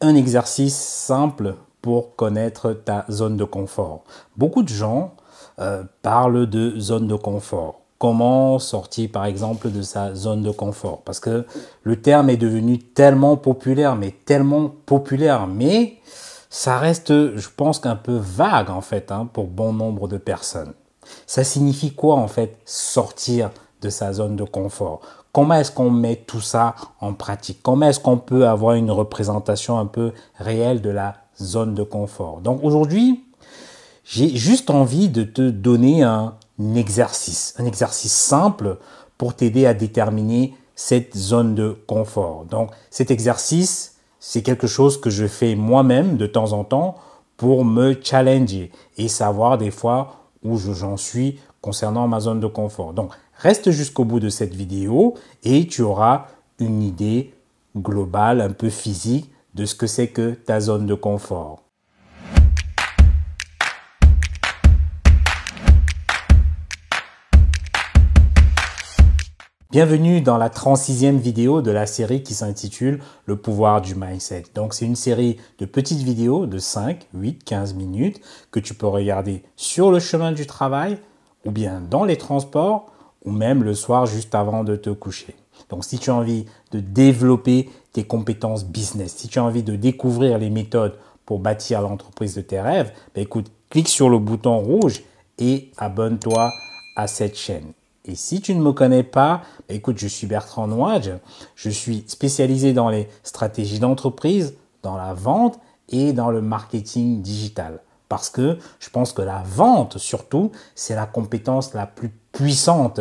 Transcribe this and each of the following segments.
un exercice simple pour connaître ta zone de confort. Beaucoup de gens euh, parlent de zone de confort. Comment sortir par exemple de sa zone de confort? Parce que le terme est devenu tellement populaire, mais tellement populaire, mais ça reste, je pense qu'un peu vague en fait hein, pour bon nombre de personnes. Ça signifie quoi en fait sortir de sa zone de confort? Comment est-ce qu'on met tout ça en pratique? Comment est-ce qu'on peut avoir une représentation un peu réelle de la zone de confort? Donc aujourd'hui, j'ai juste envie de te donner un exercice, un exercice simple pour t'aider à déterminer cette zone de confort. Donc cet exercice, c'est quelque chose que je fais moi-même de temps en temps pour me challenger et savoir des fois où j'en suis concernant ma zone de confort. Reste jusqu'au bout de cette vidéo et tu auras une idée globale, un peu physique de ce que c'est que ta zone de confort. Bienvenue dans la 36e vidéo de la série qui s'intitule Le pouvoir du mindset. Donc c'est une série de petites vidéos de 5, 8, 15 minutes que tu peux regarder sur le chemin du travail ou bien dans les transports ou même le soir juste avant de te coucher. Donc si tu as envie de développer tes compétences business, si tu as envie de découvrir les méthodes pour bâtir l'entreprise de tes rêves, ben écoute, clique sur le bouton rouge et abonne-toi à cette chaîne. Et si tu ne me connais pas, bah, écoute, je suis Bertrand Nouage. Je suis spécialisé dans les stratégies d'entreprise, dans la vente et dans le marketing digital. Parce que je pense que la vente, surtout, c'est la compétence la plus puissante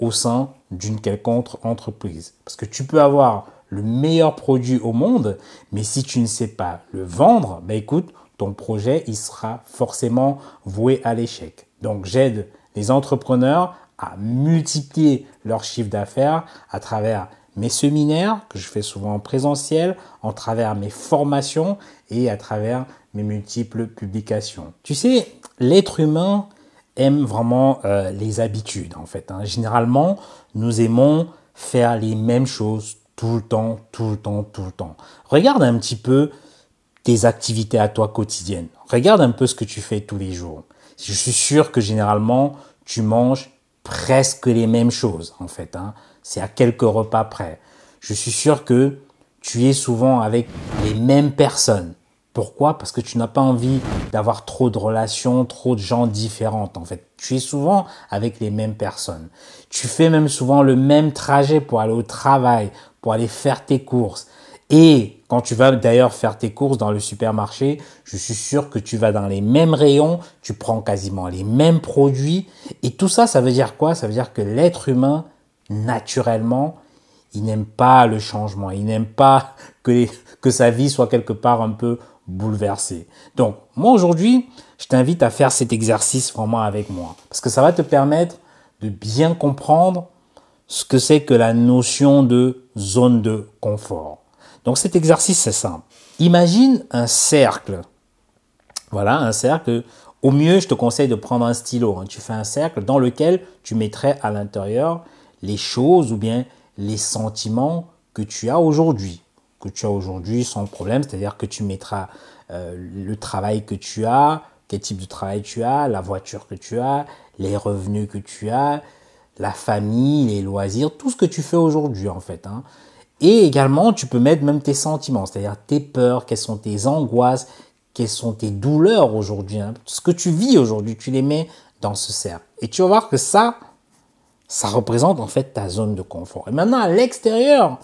au sein d'une quelconque entreprise. Parce que tu peux avoir le meilleur produit au monde, mais si tu ne sais pas le vendre, bah écoute, ton projet, il sera forcément voué à l'échec. Donc j'aide les entrepreneurs à multiplier leur chiffre d'affaires à travers mes séminaires que je fais souvent en présentiel, en travers mes formations et à travers mes multiples publications. Tu sais, l'être humain aime vraiment euh, les habitudes en fait. Hein. Généralement, nous aimons faire les mêmes choses tout le temps, tout le temps, tout le temps. Regarde un petit peu tes activités à toi quotidiennes. Regarde un peu ce que tu fais tous les jours. Je suis sûr que généralement, tu manges presque les mêmes choses en fait. Hein. C'est à quelques repas près. Je suis sûr que tu es souvent avec les mêmes personnes. Pourquoi? Parce que tu n'as pas envie d'avoir trop de relations, trop de gens différentes en fait. Tu es souvent avec les mêmes personnes. Tu fais même souvent le même trajet pour aller au travail, pour aller faire tes courses. Et quand tu vas d'ailleurs faire tes courses dans le supermarché, je suis sûr que tu vas dans les mêmes rayons, tu prends quasiment les mêmes produits. Et tout ça, ça veut dire quoi? Ça veut dire que l'être humain, naturellement, il n'aime pas le changement, il n'aime pas que, que sa vie soit quelque part un peu bouleversée. Donc, moi aujourd'hui, je t'invite à faire cet exercice vraiment avec moi. Parce que ça va te permettre de bien comprendre ce que c'est que la notion de zone de confort. Donc cet exercice, c'est simple. Imagine un cercle. Voilà, un cercle. Au mieux, je te conseille de prendre un stylo. Hein. Tu fais un cercle dans lequel tu mettrais à l'intérieur les choses ou bien les sentiments que tu as aujourd'hui. Que tu as aujourd'hui sans problème, c'est-à-dire que tu mettras euh, le travail que tu as, quel type de travail tu as, la voiture que tu as, les revenus que tu as, la famille, les loisirs, tout ce que tu fais aujourd'hui en fait. Hein. Et également, tu peux mettre même tes sentiments, c'est-à-dire tes peurs, quelles sont tes angoisses, quelles sont tes douleurs aujourd'hui. Hein. Ce que tu vis aujourd'hui, tu les mets dans ce cercle. Et tu vas voir que ça, ça représente en fait ta zone de confort. Et maintenant, à l'extérieur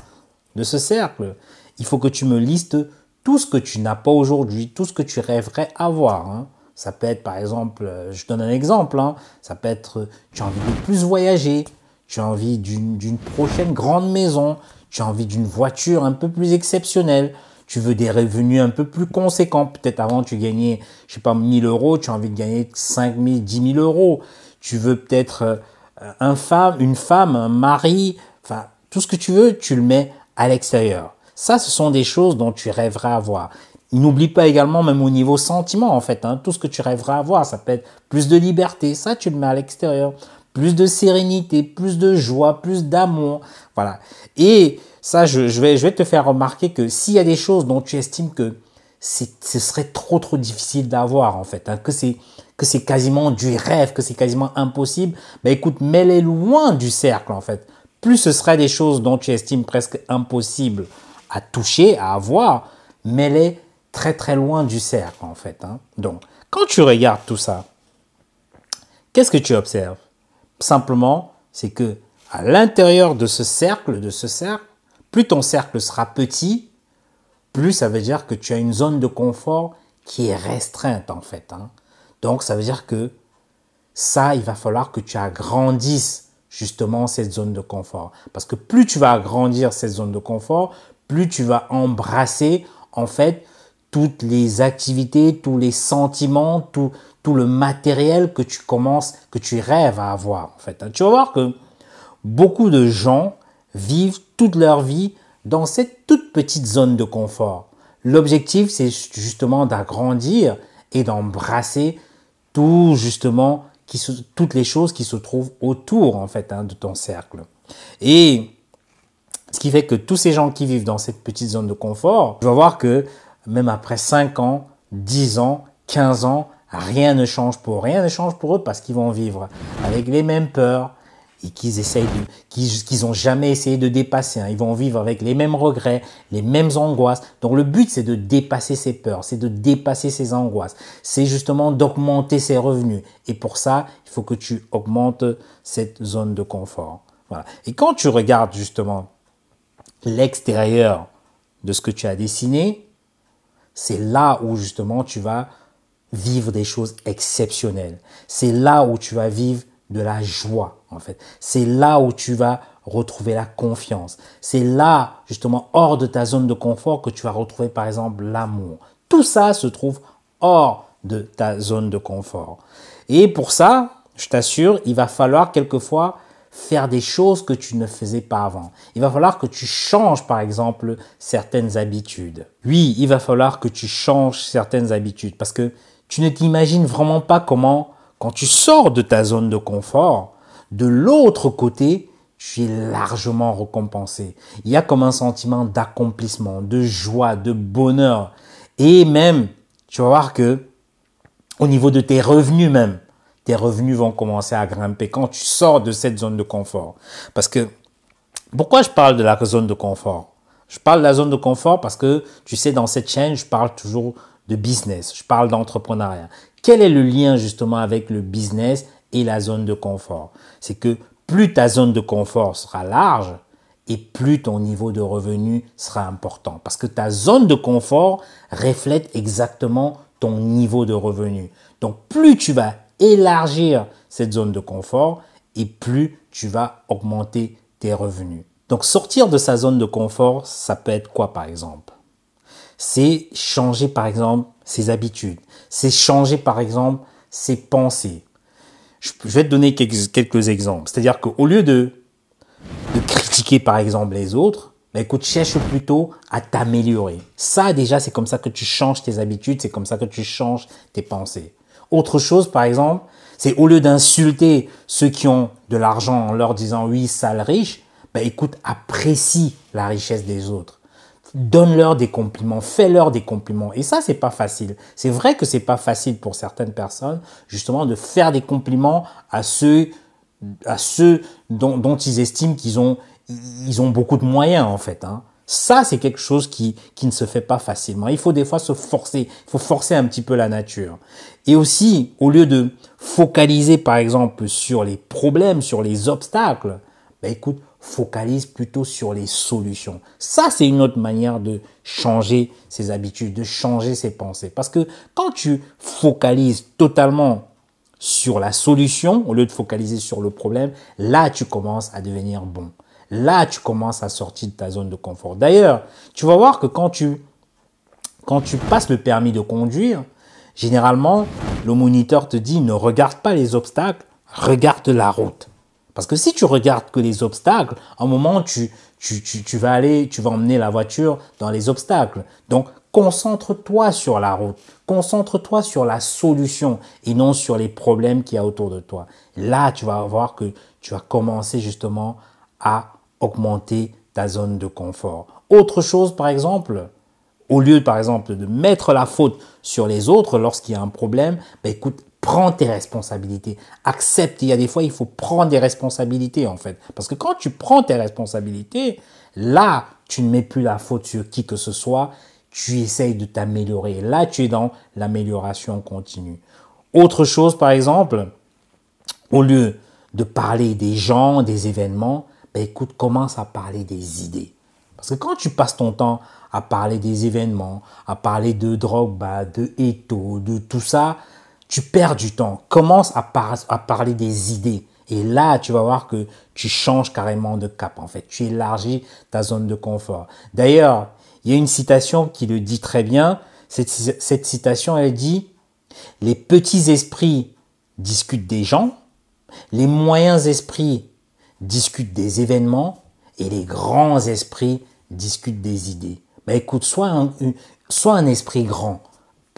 de ce cercle, il faut que tu me listes tout ce que tu n'as pas aujourd'hui, tout ce que tu rêverais avoir. Hein. Ça peut être par exemple, euh, je donne un exemple, hein. ça peut être tu as envie de plus voyager, tu as envie d'une prochaine grande maison, tu as envie d'une voiture un peu plus exceptionnelle, tu veux des revenus un peu plus conséquents. Peut-être avant, tu gagnais, je sais pas, 1000 euros, tu as envie de gagner 5000, 10 000 euros. Tu veux peut-être euh, un femme, une femme, un mari, enfin, tout ce que tu veux, tu le mets à l'extérieur. Ça, ce sont des choses dont tu rêverais avoir. N'oublie pas également, même au niveau sentiment, en fait, hein, tout ce que tu rêverais avoir, ça peut être plus de liberté, ça, tu le mets à l'extérieur plus de sérénité, plus de joie, plus d'amour. Voilà. Et Ça, je, vais, je vais te faire remarquer que s'il y a des choses dont tu estimes que ce serait trop trop difficile d'avoir en fait, hein, que c'est que c'est quasiment du rêve, que c'est quasiment impossible, ben écoute, mets-les loin du cercle en fait. Plus ce serait des choses dont tu estimes presque impossible à toucher, à avoir, mets-les très très loin du cercle en fait. Hein. Donc, quand tu regardes tout ça, qu'est-ce que tu observes? Simplement, c'est que à l'intérieur de ce cercle, de ce cercle, plus ton cercle sera petit, plus ça veut dire que tu as une zone de confort qui est restreinte en fait. Hein. Donc ça veut dire que ça, il va falloir que tu agrandisses justement cette zone de confort. Parce que plus tu vas agrandir cette zone de confort, plus tu vas embrasser en fait toutes les activités, tous les sentiments, tout, tout le matériel que tu commences, que tu rêves à avoir en fait. Tu vas voir que beaucoup de gens vivent toute leur vie dans cette toute petite zone de confort. L'objectif, c'est justement d'agrandir et d'embrasser tout justement toutes les choses qui se trouvent autour en fait hein, de ton cercle. Et ce qui fait que tous ces gens qui vivent dans cette petite zone de confort, tu vas voir que même après 5 ans, 10 ans, 15 ans, rien ne change pour eux. Rien ne change pour eux parce qu'ils vont vivre avec les mêmes peurs, et qu'ils essayent qu'ils ont jamais essayé de dépasser. Hein. Ils vont vivre avec les mêmes regrets, les mêmes angoisses. Donc le but, c'est de dépasser ces peurs, c'est de dépasser ces angoisses. C'est justement d'augmenter ses revenus. Et pour ça, il faut que tu augmentes cette zone de confort. Voilà. Et quand tu regardes justement l'extérieur de ce que tu as dessiné, c'est là où justement tu vas vivre des choses exceptionnelles. C'est là où tu vas vivre de la joie, en fait. C'est là où tu vas retrouver la confiance. C'est là, justement, hors de ta zone de confort que tu vas retrouver, par exemple, l'amour. Tout ça se trouve hors de ta zone de confort. Et pour ça, je t'assure, il va falloir quelquefois faire des choses que tu ne faisais pas avant. Il va falloir que tu changes, par exemple, certaines habitudes. Oui, il va falloir que tu changes certaines habitudes parce que tu ne t'imagines vraiment pas comment quand tu sors de ta zone de confort, de l'autre côté, tu es largement récompensé. Il y a comme un sentiment d'accomplissement, de joie, de bonheur. Et même, tu vas voir que au niveau de tes revenus même, tes revenus vont commencer à grimper quand tu sors de cette zone de confort. Parce que, pourquoi je parle de la zone de confort? Je parle de la zone de confort parce que, tu sais, dans cette chaîne, je parle toujours de business, je parle d'entrepreneuriat. Quel est le lien justement avec le business et la zone de confort? C'est que plus ta zone de confort sera large et plus ton niveau de revenu sera important. Parce que ta zone de confort reflète exactement ton niveau de revenu. Donc plus tu vas élargir cette zone de confort et plus tu vas augmenter tes revenus. Donc sortir de sa zone de confort, ça peut être quoi par exemple? C'est changer par exemple ses habitudes, c'est changer par exemple ses pensées. Je vais te donner quelques, exemples. C'est-à-dire qu'au lieu de, critiquer par exemple les autres, bah écoute, cherche plutôt à t'améliorer. Ça déjà, c'est comme ça que tu changes tes habitudes, c'est comme ça que tu changes tes pensées. Autre chose, par exemple, c'est au lieu d'insulter ceux qui ont de l'argent en leur disant oui, sale riche, bah écoute, apprécie la richesse des autres donne-leur des compliments, fais-leur des compliments. Et ça, c'est pas facile. C'est vrai que c'est pas facile pour certaines personnes, justement, de faire des compliments à ceux, dont, ils estiment qu'ils ont, ils ont beaucoup de moyens, en fait. Hein. Ça, c'est quelque chose qui, qui ne se fait pas facilement. Il faut des fois se forcer. Il faut forcer un petit peu la nature. Et aussi, au lieu de focaliser, par exemple, sur les problèmes, sur les obstacles, ben écoute, focalise plutôt sur les solutions. Ça, c'est une autre manière de changer ses habitudes, de changer ses pensées. Parce que quand tu focalises totalement sur la solution au lieu de focaliser sur le problème, là, tu commences à devenir bon. Là, tu commences à sortir de ta zone de confort. D'ailleurs, tu vas voir que quand tu, quand tu passes le permis de conduire, généralement, le moniteur te dit ne regarde pas les obstacles, regarde la route. Parce que si tu regardes que les obstacles, à un moment, tu, tu, tu, vas aller, tu vas emmener la voiture dans les obstacles. Donc, concentre-toi sur la route. Concentre-toi sur la solution et non sur les problèmes qu'il y a autour de toi. Là, tu vas voir que tu vas commencer justement à augmenter ta zone de confort. Autre chose, par exemple, au lieu, par exemple, de mettre la faute sur les autres lorsqu'il y a un problème, ben écoute, prends tes responsabilités. Accepte. Il y a des fois, il faut prendre des responsabilités, en fait. Parce que quand tu prends tes responsabilités, là, tu ne mets plus la faute sur qui que ce soit. Tu essayes de t'améliorer. Là, tu es dans l'amélioration continue. Autre chose, par exemple, au lieu de parler des gens, des événements, ben écoute, commence à parler des idées. Parce que quand tu passes ton temps à parler des événements, à parler de Drogba, de Eto, de tout ça, tu perds du temps. Commence à, parler des idées. Et là, tu vas voir que tu changes carrément de cap, en fait. Tu élargis ta zone de confort. D'ailleurs, il y a une citation qui le dit très bien. Cette, cette citation, elle dit, les petits esprits discutent des gens, les moyens esprits discutent des événements et les grands esprits discutent des idées. Ben écoute, sois un, sois un esprit grand.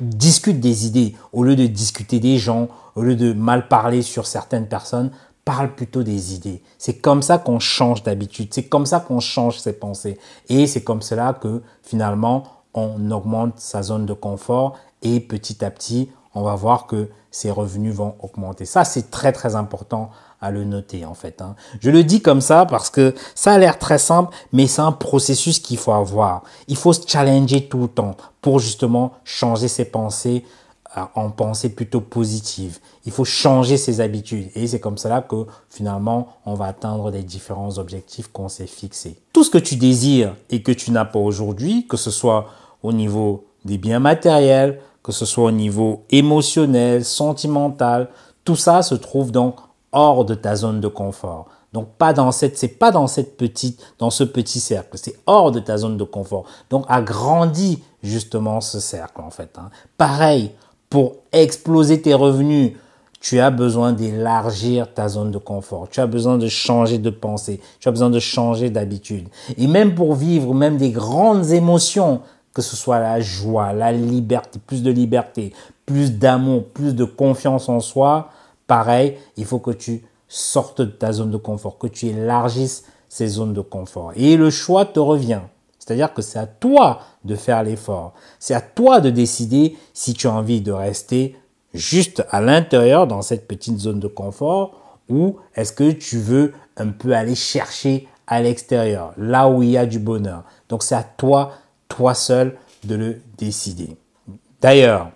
Discute des idées au lieu de discuter des gens, au lieu de mal parler sur certaines personnes. Parle plutôt des idées. C'est comme ça qu'on change d'habitude. C'est comme ça qu'on change ses pensées. Et c'est comme cela que finalement on augmente sa zone de confort et petit à petit on va voir que ses revenus vont augmenter. Ça, c'est très très important à le noter en fait. Hein. Je le dis comme ça parce que ça a l'air très simple, mais c'est un processus qu'il faut avoir. Il faut se challenger tout le temps pour justement changer ses pensées euh, en pensée plutôt positive. Il faut changer ses habitudes et c'est comme cela que finalement on va atteindre les différents objectifs qu'on s'est fixés. Tout ce que tu désires et que tu n'as pas aujourd'hui, que ce soit au niveau des biens matériels, que ce soit au niveau émotionnel, sentimental, tout ça se trouve donc hors de ta zone de confort. Donc pas dans cette, c'est pas dans cette petite, dans ce petit cercle, c'est hors de ta zone de confort. Donc agrandis justement ce cercle en fait. Hein. Pareil, pour exploser tes revenus, tu as besoin d'élargir ta zone de confort. Tu as besoin de changer de pensée. Tu as besoin de changer d'habitude. Et même pour vivre même des grandes émotions, que ce soit la joie, la liberté, plus de liberté, plus d'amour, plus de confiance en soi, pareil, il faut que tu sortes de ta zone de confort, que tu élargisses ces zones de confort. Et le choix te revient. C'est-à-dire que c'est à toi de faire l'effort. C'est à toi de décider si tu as envie de rester juste à l'intérieur dans cette petite zone de confort ou est-ce que tu veux un peu aller chercher à l'extérieur, là où il y a du bonheur. Donc c'est à toi toi seul de le décider. D'ailleurs,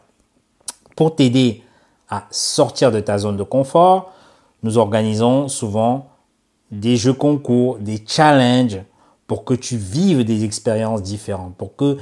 pour t'aider à sortir de ta zone de confort, nous organisons souvent des jeux concours, des challenges pour que tu vives des expériences différentes, pour que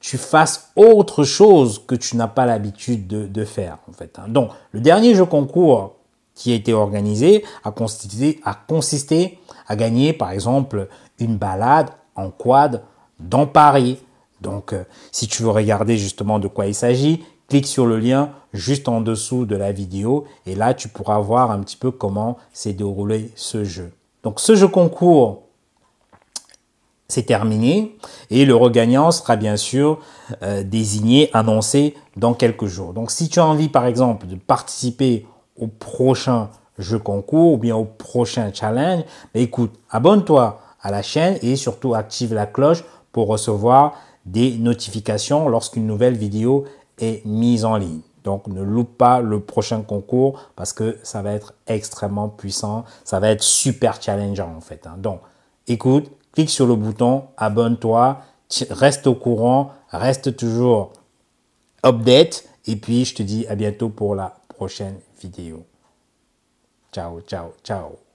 tu fasses autre chose que tu n'as pas l'habitude de, faire. Hein. Donc, le dernier jeu concours qui a été organisé a consisté à gagner, par exemple, une balade en quad dans Paris. Donc, euh, si tu veux regarder justement de quoi il s'agit, clique sur le lien juste en dessous de la vidéo et là, tu pourras voir un petit peu comment s'est déroulé ce jeu. Donc, ce jeu concours, c'est terminé et le regagnant sera bien sûr euh, désigné, annoncé dans quelques jours. Donc, si tu as envie, par exemple, de participer au prochain jeu concours ou bien au prochain challenge, bah, écoute, abonne-toi à la chaîne et surtout active la cloche pour recevoir des notifications lorsqu'une nouvelle vidéo est mise en ligne. Donc ne loupe pas le prochain concours parce que ça va être extrêmement puissant, ça va être super challengeant en fait. Hein. Donc écoute, clique sur le bouton, abonne-toi, reste au courant, reste toujours update et puis je te dis à bientôt pour la prochaine vidéo. Ciao, ciao, ciao.